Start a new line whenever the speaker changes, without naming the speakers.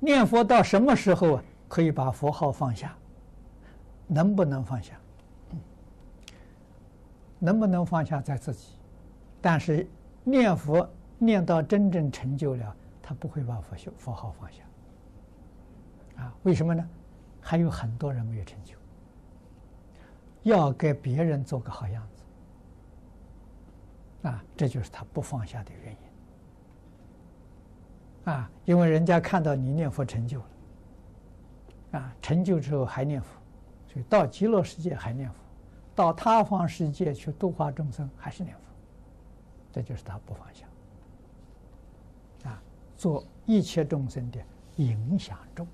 念佛到什么时候啊，可以把佛号放下？能不能放下？能不能放下在自己？但是念佛念到真正成就了，他不会把佛修佛号放下。啊，为什么呢？还有很多人没有成就，要给别人做个好样子。啊，这就是他不放下的原因。啊，因为人家看到你念佛成就了，啊，成就之后还念佛，所以到极乐世界还念佛，到他方世界去度化众生还是念佛，这就是他不放下。啊，做一切众生的影响众。